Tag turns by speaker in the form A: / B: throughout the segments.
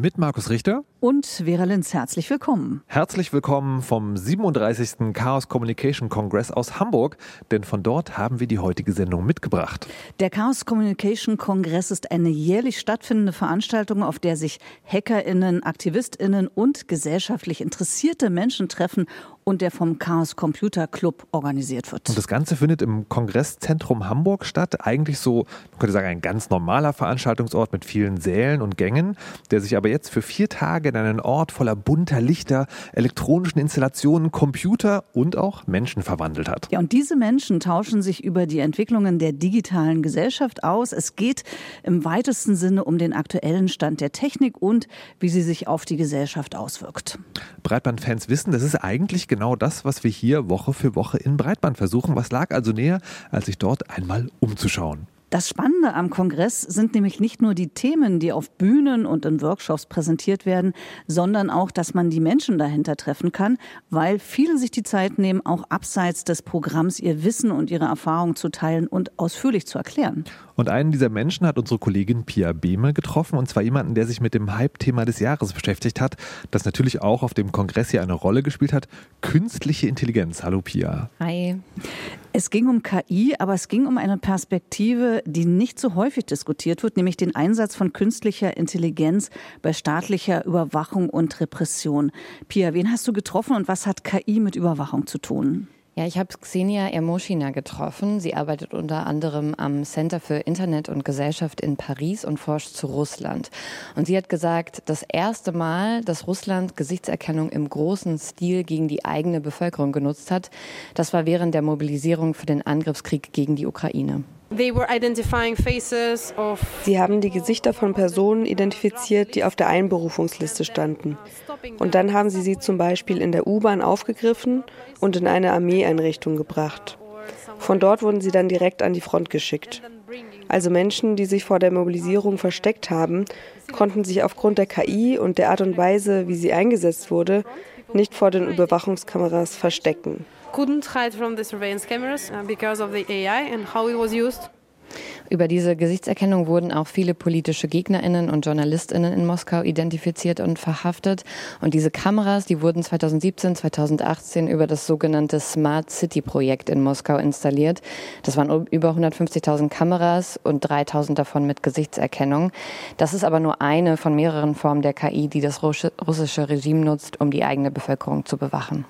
A: Mit Markus Richter
B: und Vera Linz. Herzlich willkommen.
A: Herzlich willkommen vom 37. Chaos Communication Congress aus Hamburg, denn von dort haben wir die heutige Sendung mitgebracht.
B: Der Chaos Communication Congress ist eine jährlich stattfindende Veranstaltung, auf der sich HackerInnen, AktivistInnen und gesellschaftlich interessierte Menschen treffen und der vom Chaos Computer Club organisiert wird.
A: Und das Ganze findet im Kongresszentrum Hamburg statt. Eigentlich so, man könnte sagen, ein ganz normaler Veranstaltungsort mit vielen Sälen und Gängen, der sich aber jetzt für vier Tage in einen Ort voller bunter Lichter, elektronischen Installationen, Computer und auch Menschen verwandelt hat.
B: Ja, und diese Menschen tauschen sich über die Entwicklungen der digitalen Gesellschaft aus. Es geht im weitesten Sinne um den aktuellen Stand der Technik und wie sie sich auf die Gesellschaft auswirkt.
A: Breitbandfans wissen, das ist eigentlich genau das, was wir hier Woche für Woche in Breitband versuchen. Was lag also näher, als sich dort einmal umzuschauen?
B: Das Spannende am Kongress sind nämlich nicht nur die Themen, die auf Bühnen und in Workshops präsentiert werden, sondern auch, dass man die Menschen dahinter treffen kann, weil viele sich die Zeit nehmen, auch abseits des Programms ihr Wissen und ihre Erfahrungen zu teilen und ausführlich zu erklären.
A: Und einen dieser Menschen hat unsere Kollegin Pia Behme getroffen, und zwar jemanden, der sich mit dem Hype-Thema des Jahres beschäftigt hat, das natürlich auch auf dem Kongress hier eine Rolle gespielt hat. Künstliche Intelligenz. Hallo Pia.
C: Hi.
B: Es ging um KI, aber es ging um eine Perspektive, die nicht so häufig diskutiert wird, nämlich den Einsatz von künstlicher Intelligenz bei staatlicher Überwachung und Repression. Pia, wen hast du getroffen und was hat KI mit Überwachung zu tun?
C: Ja, ich habe Xenia Ermoschina getroffen. Sie arbeitet unter anderem am Center für Internet und Gesellschaft in Paris und forscht zu Russland. Und sie hat gesagt, das erste Mal, dass Russland Gesichtserkennung im großen Stil gegen die eigene Bevölkerung genutzt hat, das war während der Mobilisierung für den Angriffskrieg gegen die Ukraine.
D: Sie haben die Gesichter von Personen identifiziert, die auf der Einberufungsliste standen. Und dann haben sie sie zum Beispiel in der U-Bahn aufgegriffen und in eine Armeeeinrichtung gebracht. Von dort wurden sie dann direkt an die Front geschickt. Also Menschen, die sich vor der Mobilisierung versteckt haben, konnten sich aufgrund der KI und der Art und Weise, wie sie eingesetzt wurde, nicht vor den Überwachungskameras verstecken couldn't hide from the surveillance cameras uh, because of the AI and how it was used.
C: Über diese Gesichtserkennung wurden auch viele politische Gegnerinnen und Journalistinnen in Moskau identifiziert und verhaftet. Und diese Kameras, die wurden 2017, 2018 über das sogenannte Smart City Projekt in Moskau installiert. Das waren über 150.000 Kameras und 3.000 davon mit Gesichtserkennung. Das ist aber nur eine von mehreren Formen der KI, die das russische Regime nutzt, um die eigene Bevölkerung zu bewachen.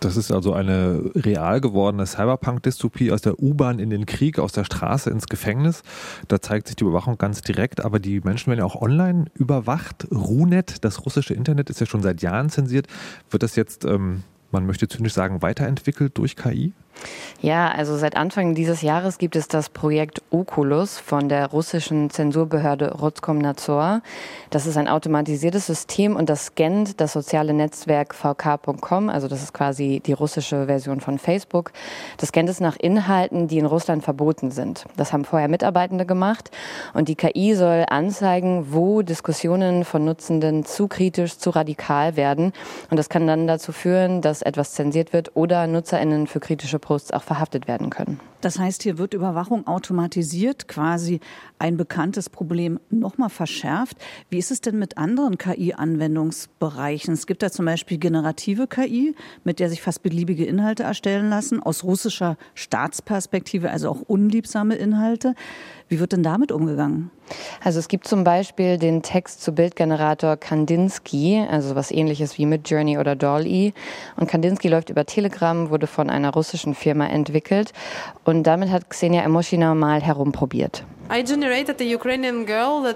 A: Das ist also eine real gewordene Cyberpunk-Dystopie aus der U-Bahn in den Krieg, aus der Straße ins Gefängnis. Da zeigt sich die Überwachung ganz direkt, aber die Menschen werden ja auch online überwacht. RUNET, das russische Internet, ist ja schon seit Jahren zensiert. Wird das jetzt, ähm, man möchte zynisch sagen, weiterentwickelt durch KI?
C: Ja, also seit Anfang dieses Jahres gibt es das Projekt Oculus von der russischen Zensurbehörde Roskomnadzor. Das ist ein automatisiertes System und das scannt das soziale Netzwerk vk.com, also das ist quasi die russische Version von Facebook. Das scannt es nach Inhalten, die in Russland verboten sind. Das haben vorher Mitarbeitende gemacht und die KI soll anzeigen, wo Diskussionen von Nutzenden zu kritisch, zu radikal werden und das kann dann dazu führen, dass etwas zensiert wird oder Nutzerinnen für kritische Posts auch verhaftet werden können.
B: Das heißt, hier wird Überwachung automatisiert, quasi ein bekanntes Problem nochmal verschärft. Wie ist es denn mit anderen KI-Anwendungsbereichen? Es gibt da zum Beispiel generative KI, mit der sich fast beliebige Inhalte erstellen lassen, aus russischer Staatsperspektive, also auch unliebsame Inhalte. Wie wird denn damit umgegangen?
C: Also es gibt zum Beispiel den Text zu Bildgenerator Kandinsky, also was ähnliches wie Midjourney oder DALL-E. Und Kandinsky läuft über Telegram, wurde von einer russischen Firma entwickelt. Und damit hat Xenia Emoshina mal herumprobiert.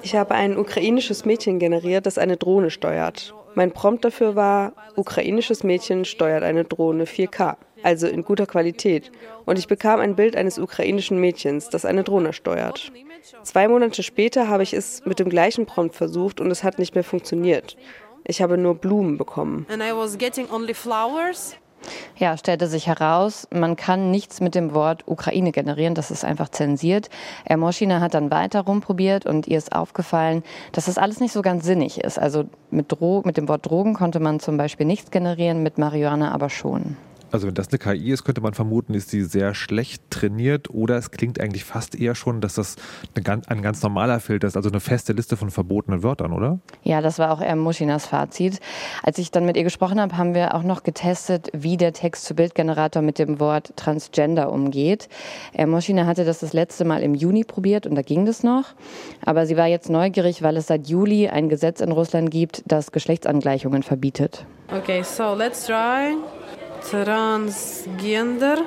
D: Ich habe ein ukrainisches Mädchen generiert, das eine Drohne steuert. Mein Prompt dafür war, ukrainisches Mädchen steuert eine Drohne 4K, also in guter Qualität. Und ich bekam ein Bild eines ukrainischen Mädchens, das eine Drohne steuert. Zwei Monate später habe ich es mit dem gleichen Prompt versucht und es hat nicht mehr funktioniert. Ich habe nur Blumen bekommen.
C: Ja, stellte sich heraus, man kann nichts mit dem Wort Ukraine generieren, das ist einfach zensiert. Ermoschina hat dann weiter rumprobiert und ihr ist aufgefallen, dass das alles nicht so ganz sinnig ist. Also mit, Dro mit dem Wort Drogen konnte man zum Beispiel nichts generieren, mit Marihuana aber schon.
A: Also wenn das eine KI ist, könnte man vermuten, ist sie sehr schlecht trainiert oder es klingt eigentlich fast eher schon, dass das ganz, ein ganz normaler Filter ist, also eine feste Liste von verbotenen Wörtern, oder?
C: Ja, das war auch eher Muschinas Fazit. Als ich dann mit ihr gesprochen habe, haben wir auch noch getestet, wie der Text-zu-Bild-Generator mit dem Wort Transgender umgeht. Herr Moschina hatte das das letzte Mal im Juni probiert und da ging das noch. Aber sie war jetzt neugierig, weil es seit Juli ein Gesetz in Russland gibt, das Geschlechtsangleichungen verbietet.
E: Okay, so let's try. Transgender.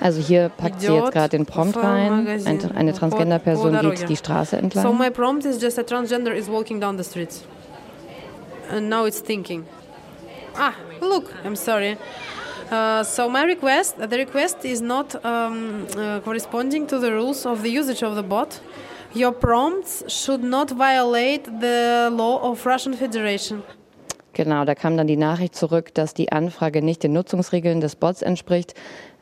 C: Also hier packt sie jetzt gerade den Prompt rein. Eine, eine Transgender-Person geht die Straße entlang.
E: So my prompt is just a transgender is walking down the streets. And now it's thinking. Ah, look, I'm sorry. Uh, so my request, the request is not um, uh, corresponding to the rules of the usage of the bot. Your prompts should not violate the law of Russian Federation.
C: Genau, da kam dann die Nachricht zurück, dass die Anfrage nicht den Nutzungsregeln des Bots entspricht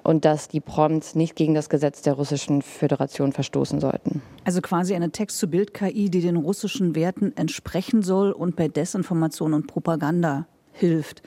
C: und dass die Prompts nicht gegen das Gesetz der Russischen Föderation verstoßen sollten.
B: Also quasi eine Text-zu-Bild-KI, die den russischen Werten entsprechen soll und bei Desinformation und Propaganda hilft.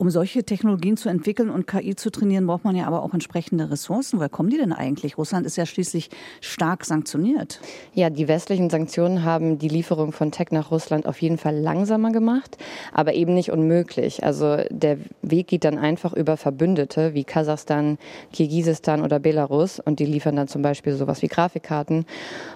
B: Um solche Technologien zu entwickeln und KI zu trainieren, braucht man ja aber auch entsprechende Ressourcen. Woher kommen die denn eigentlich? Russland ist ja schließlich stark sanktioniert.
C: Ja, die westlichen Sanktionen haben die Lieferung von Tech nach Russland auf jeden Fall langsamer gemacht, aber eben nicht unmöglich. Also der Weg geht dann einfach über Verbündete wie Kasachstan, Kirgisistan oder Belarus und die liefern dann zum Beispiel sowas wie Grafikkarten.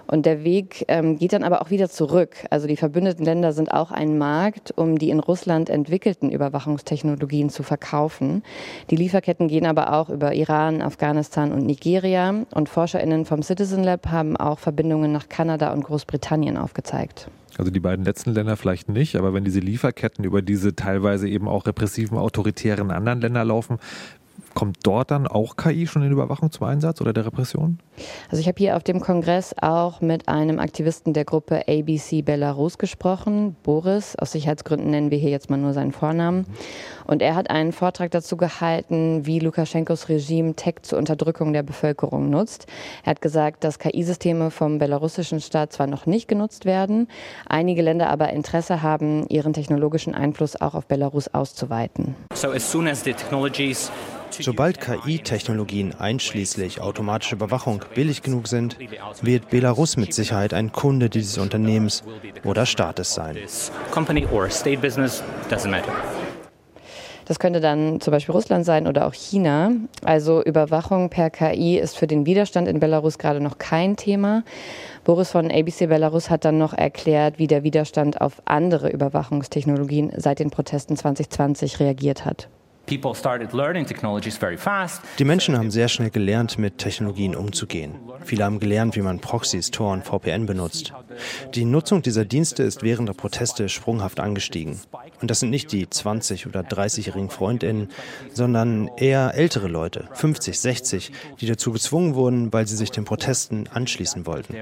C: Und der Weg ähm, geht dann aber auch wieder zurück. Also die verbündeten Länder sind auch ein Markt, um die in Russland entwickelten Überwachungstechnologien Technologien zu verkaufen. Die Lieferketten gehen aber auch über Iran, Afghanistan und Nigeria. Und ForscherInnen vom Citizen Lab haben auch Verbindungen nach Kanada und Großbritannien aufgezeigt.
A: Also die beiden letzten Länder vielleicht nicht, aber wenn diese Lieferketten über diese teilweise eben auch repressiven, autoritären anderen Länder laufen, Kommt dort dann auch KI schon in Überwachung zum Einsatz oder der Repression?
C: Also ich habe hier auf dem Kongress auch mit einem Aktivisten der Gruppe ABC Belarus gesprochen, Boris. Aus Sicherheitsgründen nennen wir hier jetzt mal nur seinen Vornamen. Und er hat einen Vortrag dazu gehalten, wie Lukaschenkos Regime Tech zur Unterdrückung der Bevölkerung nutzt. Er hat gesagt, dass KI-Systeme vom belarussischen Staat zwar noch nicht genutzt werden, einige Länder aber Interesse haben, ihren technologischen Einfluss auch auf Belarus auszuweiten.
F: So as soon as the technologies
G: Sobald KI-Technologien einschließlich automatische Überwachung billig genug sind, wird Belarus mit Sicherheit ein Kunde dieses Unternehmens oder Staates sein.
C: Das könnte dann zum Beispiel Russland sein oder auch China. Also Überwachung per KI ist für den Widerstand in Belarus gerade noch kein Thema. Boris von ABC Belarus hat dann noch erklärt, wie der Widerstand auf andere Überwachungstechnologien seit den Protesten 2020 reagiert hat.
G: Die Menschen haben sehr schnell gelernt, mit Technologien umzugehen. Viele haben gelernt, wie man Proxys, Tor und VPN benutzt. Die Nutzung dieser Dienste ist während der Proteste sprunghaft angestiegen. Und das sind nicht die 20- oder 30-jährigen Freundinnen, sondern eher ältere Leute, 50, 60, die dazu gezwungen wurden, weil sie sich den Protesten anschließen wollten.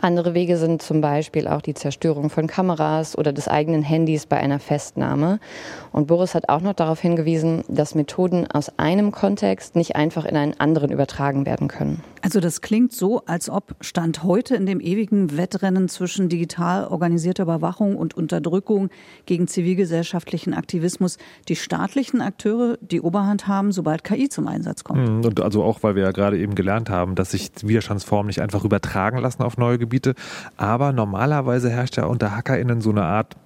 C: Andere Wege sind zum Beispiel auch die Zerstörung von Kameras oder des eigenen Handys bei einer Festnahme. Und Boris hat auch noch darauf hingewiesen, dass Methoden aus einem Kontext nicht einfach in einen anderen übertragen werden können.
B: Also das klingt so, als ob Stand heute in dem ewigen Wettrennen zwischen digital organisierter Überwachung und Unterdrückung gegen zivilgesellschaftlichen Aktivismus die staatlichen Akteure die Oberhand haben, sobald KI zum Einsatz kommt.
A: Hm, und also auch, weil wir ja gerade eben gelernt haben, dass sich Widerstandsformen nicht einfach übertragen lassen auf neue Gebiete. Aber normalerweise herrscht ja unter HackerInnen so eine Art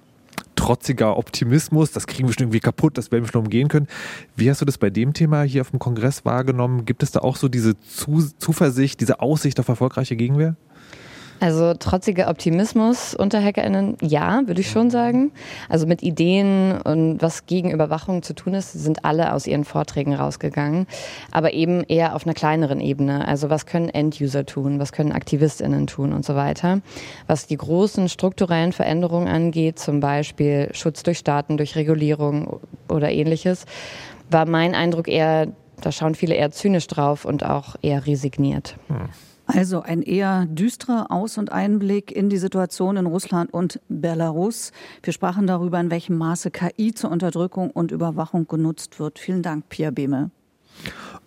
A: trotziger Optimismus, das kriegen wir schon irgendwie kaputt, das werden wir schon umgehen können. Wie hast du das bei dem Thema hier auf dem Kongress wahrgenommen? Gibt es da auch so diese Zuversicht, diese Aussicht auf erfolgreiche Gegenwehr?
C: Also trotziger Optimismus unter HackerInnen, ja, würde ich schon sagen. Also mit Ideen und was gegen Überwachung zu tun ist, sind alle aus ihren Vorträgen rausgegangen. Aber eben eher auf einer kleineren Ebene. Also was können End-User tun, was können AktivistInnen tun und so weiter. Was die großen strukturellen Veränderungen angeht, zum Beispiel Schutz durch Staaten, durch Regulierung oder ähnliches, war mein Eindruck eher, da schauen viele eher zynisch drauf und auch eher resigniert. Hm.
B: Also ein eher düsterer Aus- und Einblick in die Situation in Russland und Belarus. Wir sprachen darüber, in welchem Maße KI zur Unterdrückung und Überwachung genutzt wird. Vielen Dank, Pia Behme.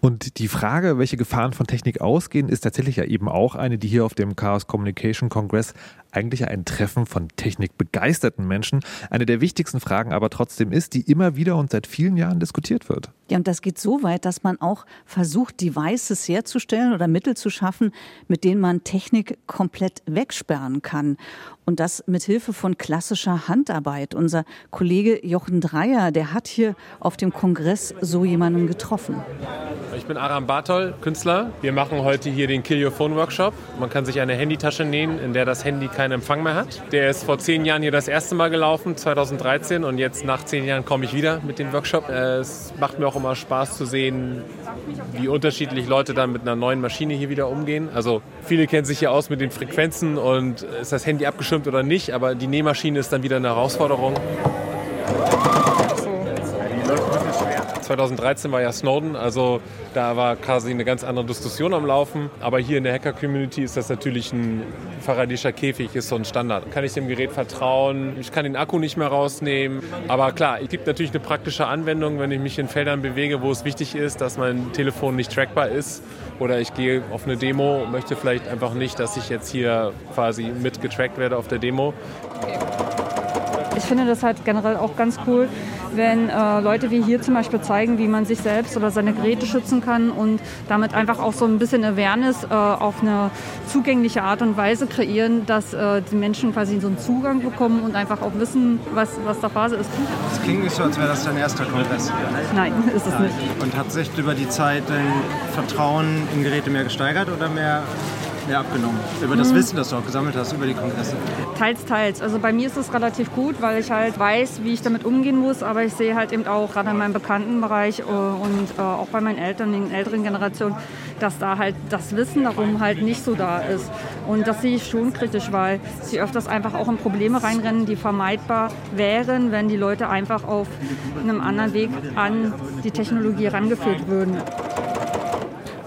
A: Und die Frage, welche Gefahren von Technik ausgehen, ist tatsächlich ja eben auch eine, die hier auf dem Chaos Communication Congress eigentlich ein Treffen von technikbegeisterten Menschen. Eine der wichtigsten Fragen aber trotzdem ist, die immer wieder und seit vielen Jahren diskutiert wird.
B: Ja, und das geht so weit, dass man auch versucht, Devices herzustellen oder Mittel zu schaffen, mit denen man Technik komplett wegsperren kann. Und das mit Hilfe von klassischer Handarbeit. Unser Kollege Jochen Dreier, der hat hier auf dem Kongress so jemanden getroffen.
H: Ich bin Aram Bartol, Künstler. Wir machen heute hier den Kill Your Phone Workshop. Man kann sich eine Handytasche nähen, in der das Handy keinen Empfang mehr hat. Der ist vor zehn Jahren hier das erste Mal gelaufen, 2013. Und jetzt nach zehn Jahren komme ich wieder mit dem Workshop. Es macht mir auch immer Spaß zu sehen, wie unterschiedlich Leute dann mit einer neuen Maschine hier wieder umgehen. Also viele kennen sich ja aus mit den Frequenzen und ist das Handy abgeschirmt oder nicht, aber die Nähmaschine ist dann wieder eine Herausforderung. 2013 war ja Snowden, also da war quasi eine ganz andere Diskussion am Laufen. Aber hier in der Hacker-Community ist das natürlich ein faradischer Käfig, ist so ein Standard. Kann ich dem Gerät vertrauen? Ich kann den Akku nicht mehr rausnehmen. Aber klar, es gibt natürlich eine praktische Anwendung, wenn ich mich in Feldern bewege, wo es wichtig ist, dass mein Telefon nicht trackbar ist. Oder ich gehe auf eine Demo und möchte vielleicht einfach nicht, dass ich jetzt hier quasi mit getrackt werde auf der Demo.
I: Ich finde das halt generell auch ganz cool, wenn äh, Leute wie hier zum Beispiel zeigen, wie man sich selbst oder seine Geräte schützen kann und damit einfach auch so ein bisschen Awareness äh, auf eine zugängliche Art und Weise kreieren, dass äh, die Menschen quasi so einen Zugang bekommen und einfach auch wissen, was, was da Phase ist.
J: Es klingt nicht so, als wäre das dein erster Kongress.
I: Nein, ist es nicht.
J: Und hat sich über die Zeit dein Vertrauen in Geräte mehr gesteigert oder mehr mehr abgenommen? Über das hm. Wissen, das du auch gesammelt hast über die Kongresse?
I: Teils, teils. Also bei mir ist es relativ gut, weil ich halt weiß, wie ich damit umgehen muss. Aber ich sehe halt eben auch gerade in meinem Bekanntenbereich äh, und äh, auch bei meinen Eltern, den älteren Generationen, dass da halt das Wissen darum halt nicht so da ist. Und das sehe ich schon kritisch, weil sie öfters einfach auch in Probleme reinrennen, die vermeidbar wären, wenn die Leute einfach auf einem anderen Weg an die Technologie herangeführt würden.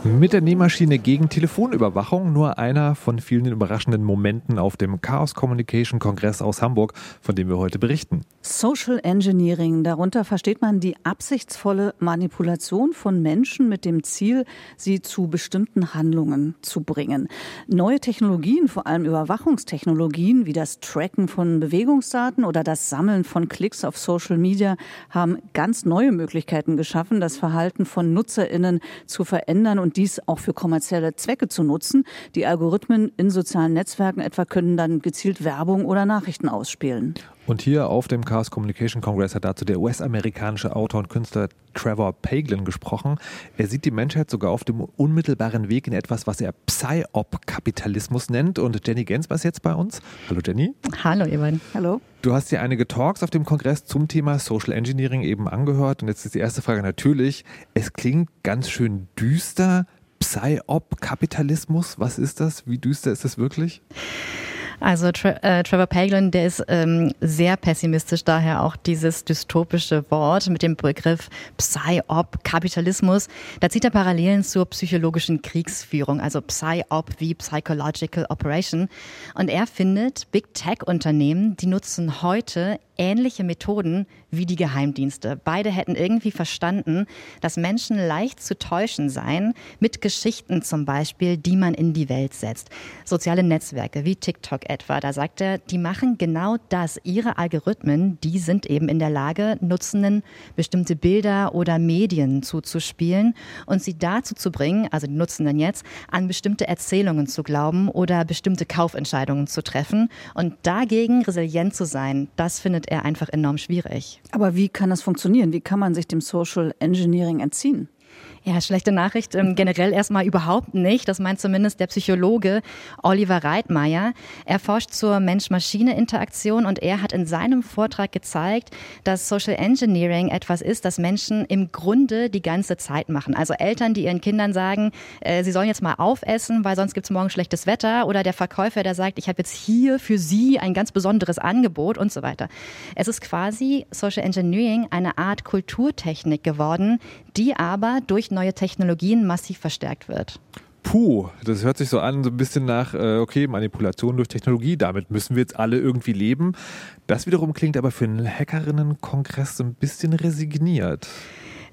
A: Mit der Nähmaschine gegen Telefonüberwachung nur einer von vielen überraschenden Momenten auf dem Chaos Communication Kongress aus Hamburg, von dem wir heute berichten.
B: Social Engineering, darunter versteht man die absichtsvolle Manipulation von Menschen mit dem Ziel, sie zu bestimmten Handlungen zu bringen. Neue Technologien, vor allem Überwachungstechnologien wie das Tracken von Bewegungsdaten oder das Sammeln von Klicks auf Social Media, haben ganz neue Möglichkeiten geschaffen, das Verhalten von Nutzerinnen zu verändern und und dies auch für kommerzielle Zwecke zu nutzen. Die Algorithmen in sozialen Netzwerken etwa können dann gezielt Werbung oder Nachrichten ausspielen.
A: Und hier auf dem Chaos Communication Congress hat dazu der US-amerikanische Autor und Künstler Trevor Paglin gesprochen. Er sieht die Menschheit sogar auf dem unmittelbaren Weg in etwas, was er Psy-Op-Kapitalismus nennt. Und Jenny Gens war es jetzt bei uns. Hallo Jenny.
K: Hallo Ivan.
B: Hallo.
A: Du hast dir einige Talks auf dem Kongress zum Thema Social Engineering eben angehört. Und jetzt ist die erste Frage natürlich, es klingt ganz schön düster. Psy-Op-Kapitalismus, was ist das? Wie düster ist das wirklich?
K: Also Tra äh, Trevor Paglin, der ist ähm, sehr pessimistisch, daher auch dieses dystopische Wort mit dem Begriff Psy-Op, Kapitalismus. Da zieht er Parallelen zur psychologischen Kriegsführung, also Psy-Op wie Psychological Operation. Und er findet, Big Tech-Unternehmen, die nutzen heute ähnliche Methoden wie die Geheimdienste. Beide hätten irgendwie verstanden, dass Menschen leicht zu täuschen seien, mit Geschichten zum Beispiel, die man in die Welt setzt. Soziale Netzwerke wie TikTok etwa, da sagt er, die machen genau das. Ihre Algorithmen, die sind eben in der Lage, Nutzenden bestimmte Bilder oder Medien zuzuspielen und sie dazu zu bringen, also die Nutzenden jetzt, an bestimmte Erzählungen zu glauben oder bestimmte Kaufentscheidungen zu treffen und dagegen resilient zu sein. Das findet er einfach enorm schwierig.
B: Aber wie kann das funktionieren? Wie kann man sich dem Social Engineering entziehen?
K: Ja, schlechte Nachricht ähm, generell erstmal überhaupt nicht. Das meint zumindest der Psychologe Oliver Reitmeier. Er forscht zur Mensch-Maschine-Interaktion und er hat in seinem Vortrag gezeigt, dass Social Engineering etwas ist, das Menschen im Grunde die ganze Zeit machen. Also Eltern, die ihren Kindern sagen, äh, sie sollen jetzt mal aufessen, weil sonst gibt's morgen schlechtes Wetter. Oder der Verkäufer, der sagt, ich habe jetzt hier für Sie ein ganz besonderes Angebot und so weiter. Es ist quasi Social Engineering eine Art Kulturtechnik geworden, die aber durch neue Technologien massiv verstärkt wird.
A: Puh, das hört sich so an, so ein bisschen nach, äh, okay, Manipulation durch Technologie, damit müssen wir jetzt alle irgendwie leben. Das wiederum klingt aber für einen Hackerinnen-Kongress so ein bisschen resigniert.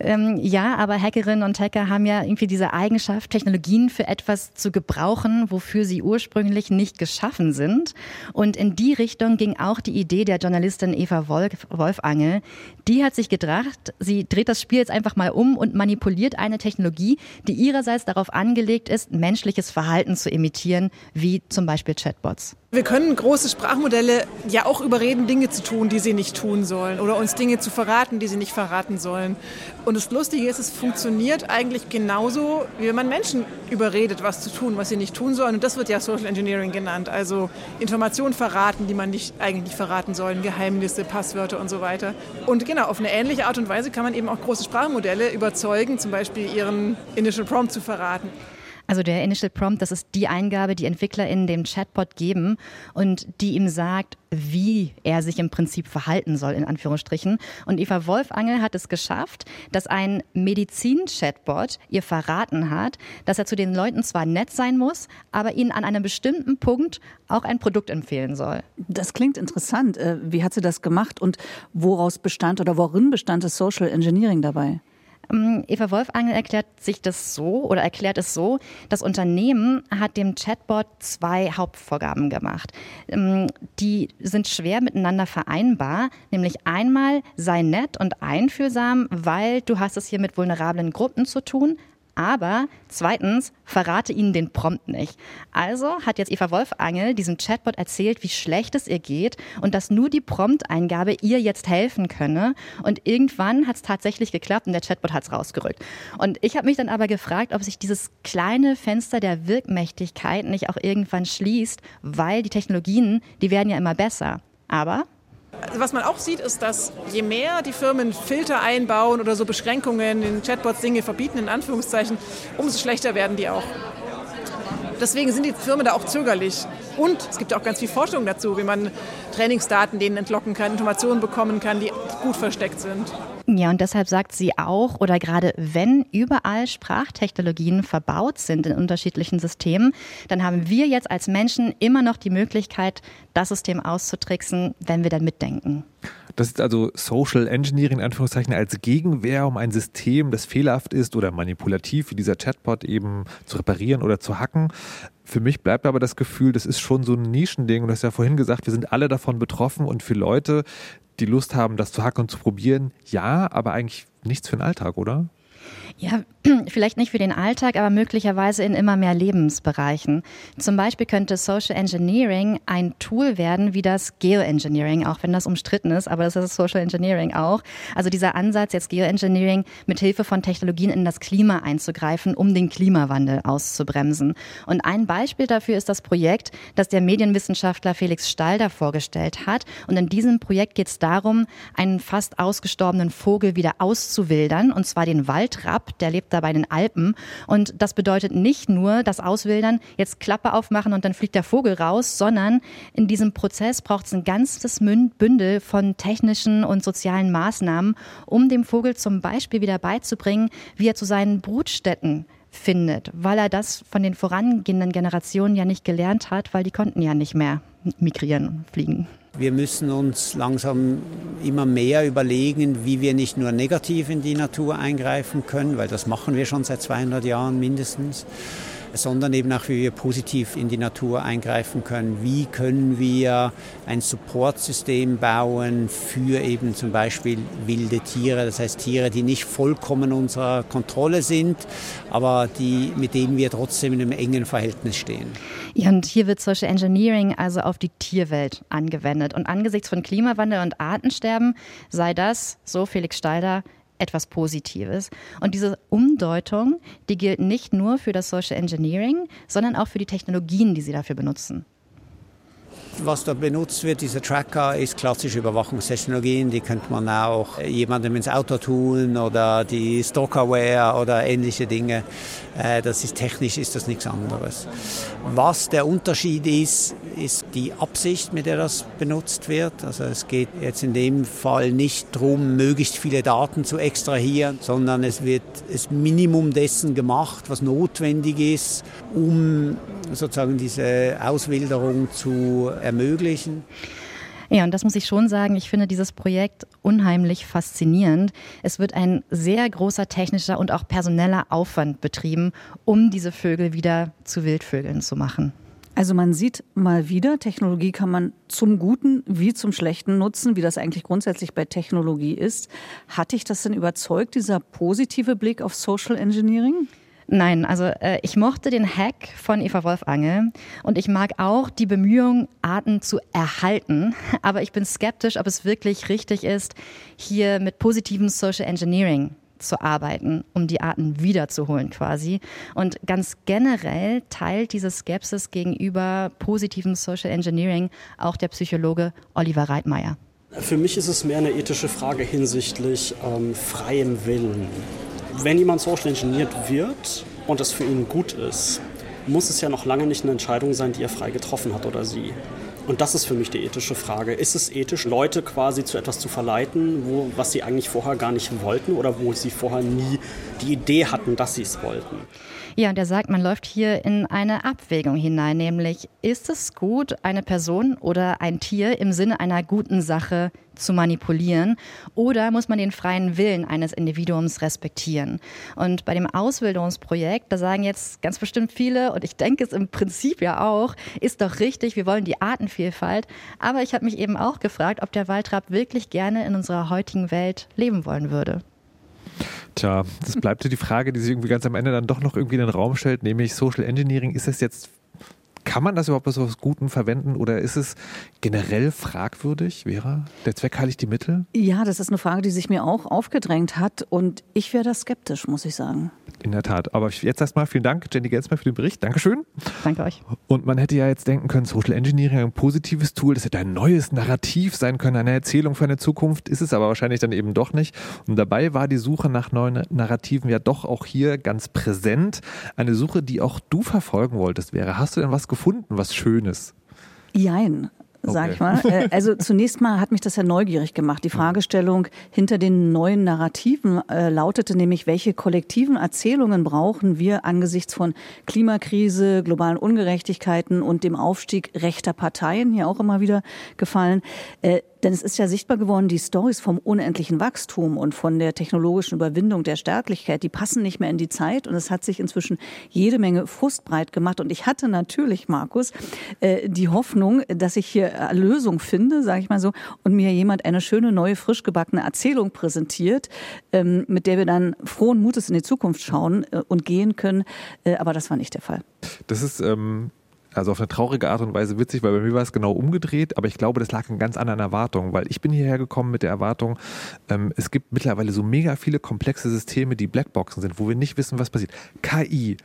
K: Ähm, ja, aber Hackerinnen und Hacker haben ja irgendwie diese Eigenschaft, Technologien für etwas zu gebrauchen, wofür sie ursprünglich nicht geschaffen sind. Und in die Richtung ging auch die Idee der Journalistin Eva Wolf, Wolfangel. Die hat sich gedacht, sie dreht das Spiel jetzt einfach mal um und manipuliert eine Technologie, die ihrerseits darauf angelegt ist, menschliches Verhalten zu imitieren, wie zum Beispiel Chatbots.
L: Wir können große Sprachmodelle ja auch überreden, Dinge zu tun, die sie nicht tun sollen oder uns Dinge zu verraten, die sie nicht verraten sollen. Und das Lustige ist, es funktioniert eigentlich genauso, wie wenn man Menschen überredet, was zu tun, was sie nicht tun sollen. Und das wird ja Social Engineering genannt. Also Informationen verraten, die man nicht, eigentlich nicht verraten soll, Geheimnisse, Passwörter und so weiter. Und genau, auf eine ähnliche Art und Weise kann man eben auch große Sprachmodelle überzeugen, zum Beispiel ihren Initial Prompt zu verraten.
K: Also der Initial Prompt, das ist die Eingabe, die Entwickler in dem Chatbot geben und die ihm sagt, wie er sich im Prinzip verhalten soll, in Anführungsstrichen. Und Eva Wolfangel hat es geschafft, dass ein Medizin-Chatbot ihr verraten hat, dass er zu den Leuten zwar nett sein muss, aber ihnen an einem bestimmten Punkt auch ein Produkt empfehlen soll.
B: Das klingt interessant. Äh, wie hat sie das gemacht und woraus bestand oder worin bestand das Social Engineering dabei?
K: Ähm, Eva Wolfangel erklärt sich das so oder erklärt es so, das Unternehmen hat dem Chatbot zwei Hauptvorgaben gemacht. Ähm, die sind schwer miteinander vereinbar, nämlich einmal sei nett und einfühlsam, weil du hast es hier mit vulnerablen Gruppen zu tun, aber zweitens, verrate ihnen den Prompt nicht. Also hat jetzt Eva Wolfangel diesem Chatbot erzählt, wie schlecht es ihr geht und dass nur die Prompteingabe ihr jetzt helfen könne. Und irgendwann hat es tatsächlich geklappt und der Chatbot hat es rausgerückt. Und ich habe mich dann aber gefragt, ob sich dieses kleine Fenster der Wirkmächtigkeit nicht auch irgendwann schließt, weil die Technologien, die werden ja immer besser. Aber
L: was man auch sieht, ist, dass je mehr die Firmen Filter einbauen oder so Beschränkungen in Chatbots Dinge verbieten, in Anführungszeichen, umso schlechter werden die auch. Deswegen sind die Firmen da auch zögerlich. Und es gibt auch ganz viel Forschung dazu, wie man Trainingsdaten denen entlocken kann, Informationen bekommen kann, die gut versteckt sind.
K: Ja, und deshalb sagt sie auch, oder gerade wenn überall Sprachtechnologien verbaut sind in unterschiedlichen Systemen, dann haben wir jetzt als Menschen immer noch die Möglichkeit, das System auszutricksen, wenn wir dann mitdenken.
A: Das ist also Social Engineering in Anführungszeichen als Gegenwehr, um ein System, das fehlerhaft ist oder manipulativ, wie dieser Chatbot eben zu reparieren oder zu hacken. Für mich bleibt aber das Gefühl, das ist schon so ein Nischending. Und du hast ja vorhin gesagt, wir sind alle davon betroffen und für Leute, die Lust haben, das zu hacken und zu probieren, ja, aber eigentlich nichts für den Alltag, oder?
K: Ja, vielleicht nicht für den Alltag, aber möglicherweise in immer mehr Lebensbereichen. Zum Beispiel könnte Social Engineering ein Tool werden wie das Geoengineering, auch wenn das umstritten ist, aber das ist Social Engineering auch. Also dieser Ansatz, jetzt Geoengineering mit Hilfe von Technologien in das Klima einzugreifen, um den Klimawandel auszubremsen. Und ein Beispiel dafür ist das Projekt, das der Medienwissenschaftler Felix Stalder vorgestellt hat. Und in diesem Projekt geht es darum, einen fast ausgestorbenen Vogel wieder auszuwildern, und zwar den Waldrapp der lebt da bei den Alpen. Und das bedeutet nicht nur das Auswildern, jetzt Klappe aufmachen und dann fliegt der Vogel raus, sondern in diesem Prozess braucht es ein ganzes Bündel von technischen und sozialen Maßnahmen, um dem Vogel zum Beispiel wieder beizubringen, wie er zu seinen Brutstätten findet, weil er das von den vorangehenden Generationen ja nicht gelernt hat, weil die konnten ja nicht mehr migrieren und fliegen.
M: Wir müssen uns langsam immer mehr überlegen, wie wir nicht nur negativ in die Natur eingreifen können, weil das machen wir schon seit 200 Jahren mindestens, sondern eben auch, wie wir positiv in die Natur eingreifen können. Wie können wir ein Supportsystem bauen für eben zum Beispiel wilde Tiere, das heißt Tiere, die nicht vollkommen unserer Kontrolle sind, aber die, mit denen wir trotzdem in einem engen Verhältnis stehen.
K: Ja, und hier wird Social Engineering also auf die Tierwelt angewendet. Und angesichts von Klimawandel und Artensterben sei das, so Felix Stalder, etwas Positives. Und diese Umdeutung, die gilt nicht nur für das Social Engineering, sondern auch für die Technologien, die sie dafür benutzen
M: was da benutzt wird, dieser Tracker, ist klassische Überwachungstechnologien. Die könnte man auch jemandem ins Auto tun oder die Stalkerware oder ähnliche Dinge. Äh, das ist technisch ist das nichts anderes. Was der Unterschied ist, ist die Absicht, mit der das benutzt wird. Also es geht jetzt in dem Fall nicht darum, möglichst viele Daten zu extrahieren, sondern es wird das Minimum dessen gemacht, was notwendig ist, um sozusagen diese Auswilderung zu ermöglichen.
K: Ja, und das muss ich schon sagen. Ich finde dieses Projekt unheimlich faszinierend. Es wird ein sehr großer technischer und auch personeller Aufwand betrieben, um diese Vögel wieder zu Wildvögeln zu machen.
B: Also man sieht mal wieder, Technologie kann man zum Guten wie zum Schlechten nutzen, wie das eigentlich grundsätzlich bei Technologie ist. Hat dich das denn überzeugt, dieser positive Blick auf Social Engineering?
K: Nein, also äh, ich mochte den Hack von Eva Wolfangel und ich mag auch die Bemühungen, Arten zu erhalten. Aber ich bin skeptisch, ob es wirklich richtig ist, hier mit positivem Social Engineering zu arbeiten, um die Arten wiederzuholen quasi. Und ganz generell teilt diese Skepsis gegenüber positivem Social Engineering auch der Psychologe Oliver Reitmeier.
N: Für mich ist es mehr eine ethische Frage hinsichtlich ähm, freiem Willen. Wenn jemand social engineert wird und es für ihn gut ist, muss es ja noch lange nicht eine Entscheidung sein, die er frei getroffen hat oder sie. Und das ist für mich die ethische Frage. Ist es ethisch, Leute quasi zu etwas zu verleiten, wo, was sie eigentlich vorher gar nicht wollten oder wo sie vorher nie die Idee hatten, dass sie es wollten?
K: Ja, und er sagt, man läuft hier in eine Abwägung hinein, nämlich ist es gut, eine Person oder ein Tier im Sinne einer guten Sache zu manipulieren oder muss man den freien Willen eines Individuums respektieren? Und bei dem Ausbildungsprojekt, da sagen jetzt ganz bestimmt viele, und ich denke es im Prinzip ja auch, ist doch richtig, wir wollen die Artenvielfalt. Aber ich habe mich eben auch gefragt, ob der Waldrapp wirklich gerne in unserer heutigen Welt leben wollen würde.
A: Tja, das bleibt die Frage, die sich irgendwie ganz am Ende dann doch noch irgendwie in den Raum stellt, nämlich Social Engineering. Ist das jetzt kann man das überhaupt so was Guten verwenden oder ist es generell fragwürdig, Vera? Der Zweck heiligt die Mittel?
B: Ja, das ist eine Frage, die sich mir auch aufgedrängt hat und ich wäre da skeptisch, muss ich sagen.
A: In der Tat. Aber jetzt erstmal vielen Dank, Jenny Gensmer, für den Bericht. Dankeschön.
K: Danke euch.
A: Und man hätte ja jetzt denken können, Social Engineering ein positives Tool, das hätte ein neues Narrativ sein können, eine Erzählung für eine Zukunft, ist es aber wahrscheinlich dann eben doch nicht. Und dabei war die Suche nach neuen Narrativen ja doch auch hier ganz präsent. Eine Suche, die auch du verfolgen wolltest, wäre. Hast du denn was gefunden, was Schönes?
B: Jein sage ich mal. Äh, also zunächst mal hat mich das ja neugierig gemacht. Die Fragestellung hinter den neuen Narrativen äh, lautete nämlich, welche kollektiven Erzählungen brauchen wir angesichts von Klimakrise, globalen Ungerechtigkeiten und dem Aufstieg rechter Parteien, hier auch immer wieder gefallen. Äh, denn es ist ja sichtbar geworden, die Stories vom unendlichen Wachstum und von der technologischen Überwindung der Sterblichkeit, die passen nicht mehr in die Zeit. Und es hat sich inzwischen jede Menge Frust breit gemacht. Und ich hatte natürlich, Markus, äh, die Hoffnung, dass ich hier Lösung finde, sage ich mal so, und mir jemand eine schöne, neue, frisch gebackene Erzählung präsentiert, ähm, mit der wir dann frohen Mutes in die Zukunft schauen äh, und gehen können. Äh, aber das war nicht der Fall.
A: Das ist ähm also auf eine traurige Art und Weise witzig, weil bei mir war es genau umgedreht, aber ich glaube, das lag in ganz anderen Erwartungen, weil ich bin hierher gekommen mit der Erwartung, ähm, es gibt mittlerweile so mega viele komplexe Systeme, die Blackboxen sind, wo wir nicht wissen, was passiert. KI,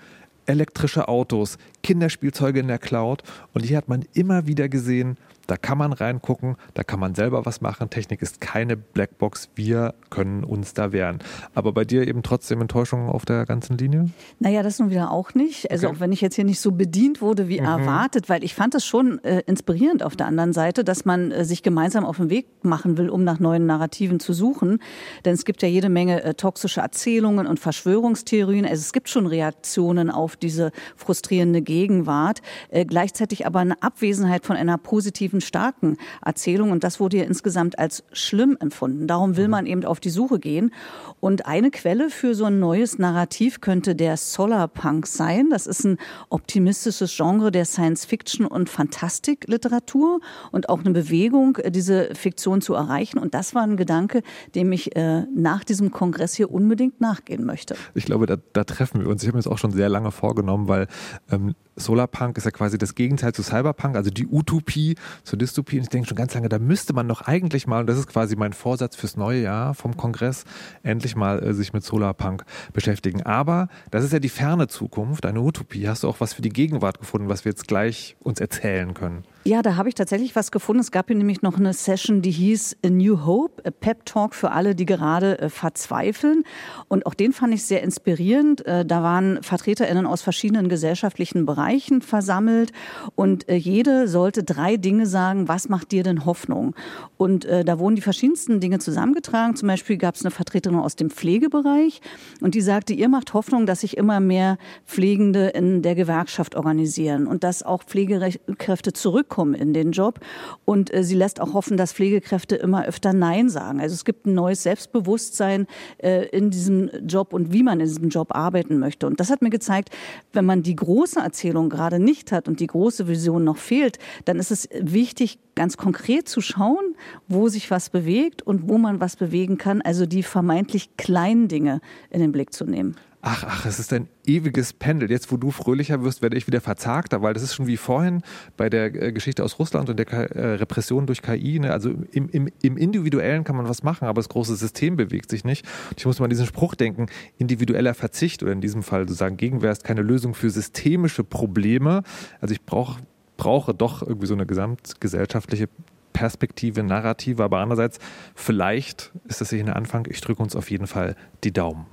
A: elektrische Autos, Kinderspielzeuge in der Cloud und hier hat man immer wieder gesehen, da kann man reingucken, da kann man selber was machen. Technik ist keine Blackbox, wir können uns da wehren. Aber bei dir eben trotzdem Enttäuschung auf der ganzen Linie?
B: Naja, das nun wieder auch nicht. Also okay. auch wenn ich jetzt hier nicht so bedient wurde wie mhm. erwartet, weil ich fand es schon äh, inspirierend auf der anderen Seite, dass man äh, sich gemeinsam auf den Weg machen will, um nach neuen Narrativen zu suchen. Denn es gibt ja jede Menge äh, toxische Erzählungen und Verschwörungstheorien. Also es gibt schon Reaktionen auf diese frustrierende Gegenwart. Äh, gleichzeitig aber eine Abwesenheit von einer positiven starken Erzählung. Und das wurde ja insgesamt als schlimm empfunden. Darum will mhm. man eben auf die Suche gehen. Und eine Quelle für so ein neues Narrativ könnte der Solarpunk sein. Das ist ein optimistisches Genre der Science-Fiction und Fantastikliteratur und auch eine Bewegung, diese Fiktion zu erreichen. Und das war ein Gedanke, dem ich äh, nach diesem Kongress hier unbedingt nachgehen möchte.
A: Ich glaube, da, da treffen wir uns. Ich habe mir das auch schon sehr lange vorgenommen, weil ähm, Solarpunk ist ja quasi das Gegenteil zu Cyberpunk, also die Utopie zur Dystopie. Und ich denke schon ganz lange, da müsste man doch eigentlich mal, und das ist quasi mein Vorsatz fürs neue Jahr vom Kongress, endlich mal äh, sich mit Solarpunk beschäftigen. Aber das ist ja die ferne Zukunft, eine Utopie. Hast du auch was für die Gegenwart gefunden, was wir jetzt gleich uns erzählen können?
B: Ja, da habe ich tatsächlich was gefunden. Es gab hier nämlich noch eine Session, die hieß A New Hope, a Pep Talk für alle, die gerade äh, verzweifeln. Und auch den fand ich sehr inspirierend. Äh, da waren VertreterInnen aus verschiedenen gesellschaftlichen Bereichen versammelt und äh, jede sollte drei Dinge sagen, was macht dir denn Hoffnung? Und äh, da wurden die verschiedensten Dinge zusammengetragen. Zum Beispiel gab es eine Vertreterin aus dem Pflegebereich und die sagte, ihr macht Hoffnung, dass sich immer mehr Pflegende in der Gewerkschaft organisieren und dass auch Pflegekräfte zurück zurückkommen in den Job. Und äh, sie lässt auch hoffen, dass Pflegekräfte immer öfter Nein sagen. Also es gibt ein neues Selbstbewusstsein äh, in diesem Job und wie man in diesem Job arbeiten möchte. Und das hat mir gezeigt, wenn man die große Erzählung gerade nicht hat und die große Vision noch fehlt, dann ist es wichtig, ganz konkret zu schauen, wo sich was bewegt und wo man was bewegen kann. Also die vermeintlich kleinen Dinge in den Blick zu nehmen.
A: Ach, ach, es ist ein ewiges Pendel. Jetzt, wo du fröhlicher wirst, werde ich wieder verzagter, weil das ist schon wie vorhin bei der äh, Geschichte aus Russland und der äh, Repression durch KI. Ne? Also im, im, im Individuellen kann man was machen, aber das große System bewegt sich nicht. Und ich muss mal an diesen Spruch denken, individueller Verzicht oder in diesem Fall sozusagen Gegenwehr ist keine Lösung für systemische Probleme. Also ich brauche brauche doch irgendwie so eine gesamtgesellschaftliche Perspektive, Narrative, aber andererseits vielleicht ist das hier ein Anfang. Ich drücke uns auf jeden Fall die Daumen.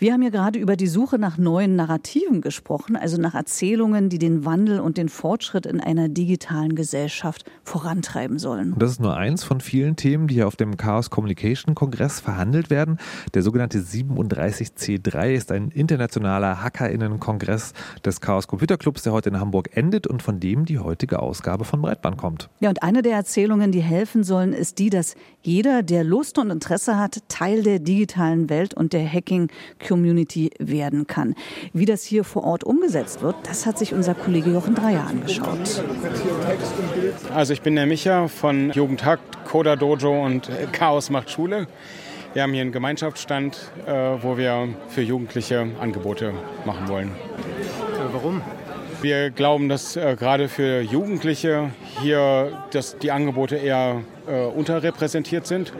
B: Wir haben ja gerade über die Suche nach neuen Narrativen gesprochen, also nach Erzählungen, die den Wandel und den Fortschritt in einer digitalen Gesellschaft vorantreiben sollen.
A: Das ist nur eins von vielen Themen, die hier auf dem Chaos Communication Kongress verhandelt werden. Der sogenannte 37C3 ist ein internationaler HackerInnen-Kongress des Chaos Computer Clubs, der heute in Hamburg endet und von dem die heutige Ausgabe von Breitband kommt.
B: Ja, und eine der Erzählungen, die helfen sollen, ist die, dass jeder, der Lust und Interesse hat, Teil der digitalen Welt und der Hacking-Community werden kann. Wie das hier vor Ort umgesetzt wird, das hat sich unser Kollege Jochen Dreier angeschaut.
O: Also ich bin der Micha von Jugendhakt, Coda Dojo und Chaos macht Schule. Wir haben hier einen Gemeinschaftsstand, äh, wo wir für Jugendliche Angebote machen wollen.
J: Äh, warum?
O: Wir glauben, dass äh, gerade für Jugendliche hier dass die Angebote eher unterrepräsentiert sind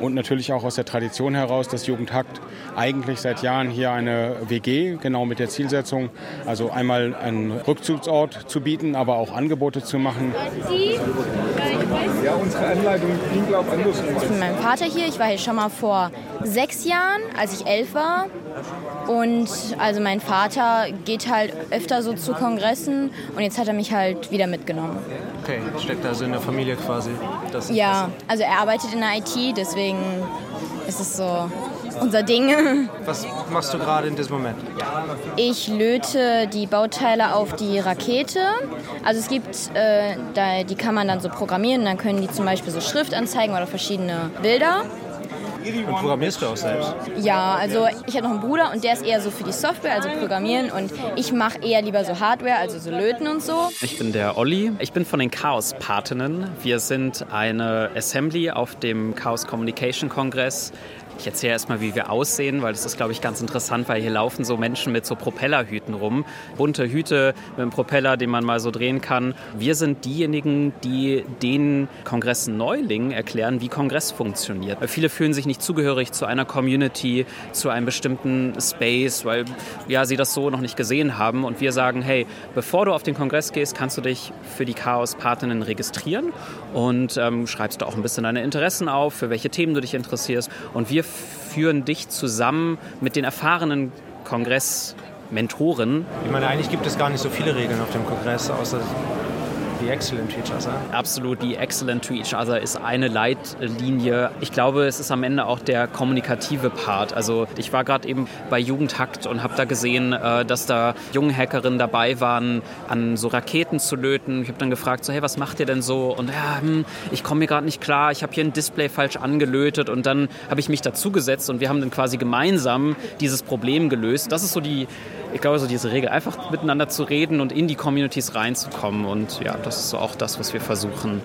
O: und natürlich auch aus der Tradition heraus, dass Jugendhakt eigentlich seit Jahren hier eine WG, genau mit der Zielsetzung, also einmal einen Rückzugsort zu bieten, aber auch Angebote zu machen.
P: Ja, unsere Anleitung ging, glaube ich, anders.
Q: Ich bin meinem Vater hier. Ich war hier schon mal vor sechs Jahren, als ich elf war. Und also mein Vater geht halt öfter so zu Kongressen und jetzt hat er mich halt wieder mitgenommen.
J: Okay, steckt also in der Familie quasi.
Q: Das ja, also er arbeitet in der IT, deswegen ist es so unser Ding.
J: Was machst du gerade in diesem Moment?
Q: Ich löte die Bauteile auf die Rakete. Also es gibt, äh, da, die kann man dann so programmieren, dann können die zum Beispiel so Schrift anzeigen oder verschiedene Bilder.
J: Und programmierst du auch selbst?
Q: Ja, also ich habe noch einen Bruder und der ist eher so für die Software, also Programmieren und ich mache eher lieber so Hardware, also so Löten und so.
R: Ich bin der Olli. Ich bin von den Chaos-Patinnen. Wir sind eine Assembly auf dem Chaos Communication Kongress. Ich erzähle erstmal, wie wir aussehen, weil das ist, glaube ich, ganz interessant, weil hier laufen so Menschen mit so Propellerhüten rum. Bunte Hüte mit einem Propeller, den man mal so drehen kann. Wir sind diejenigen, die den Kongressen Neulingen erklären, wie Kongress funktioniert. Weil viele fühlen sich nicht zugehörig zu einer Community, zu einem bestimmten Space, weil ja, sie das so noch nicht gesehen haben. Und wir sagen, hey, bevor du auf den Kongress gehst, kannst du dich für die Chaos-Partinnen registrieren und ähm, schreibst du auch ein bisschen deine Interessen auf, für welche Themen du dich interessierst. Und wir führen dich zusammen mit den erfahrenen Kongressmentoren.
J: Ich meine, eigentlich gibt es gar nicht so viele Regeln auf dem Kongress, außer be excellent to each other.
R: Absolut, be excellent to each other ist eine Leitlinie. Ich glaube, es ist am Ende auch der kommunikative Part. Also ich war gerade eben bei Jugendhakt und habe da gesehen, äh, dass da junge Hackerinnen dabei waren, an so Raketen zu löten. Ich habe dann gefragt, so, hey, was macht ihr denn so? Und ja, hm, ich komme mir gerade nicht klar, ich habe hier ein Display falsch angelötet und dann habe ich mich dazugesetzt und wir haben dann quasi gemeinsam dieses Problem gelöst. Das ist so die ich glaube, so diese Regel, einfach miteinander zu reden und in die Communities reinzukommen. Und ja, das ist so auch das, was wir versuchen.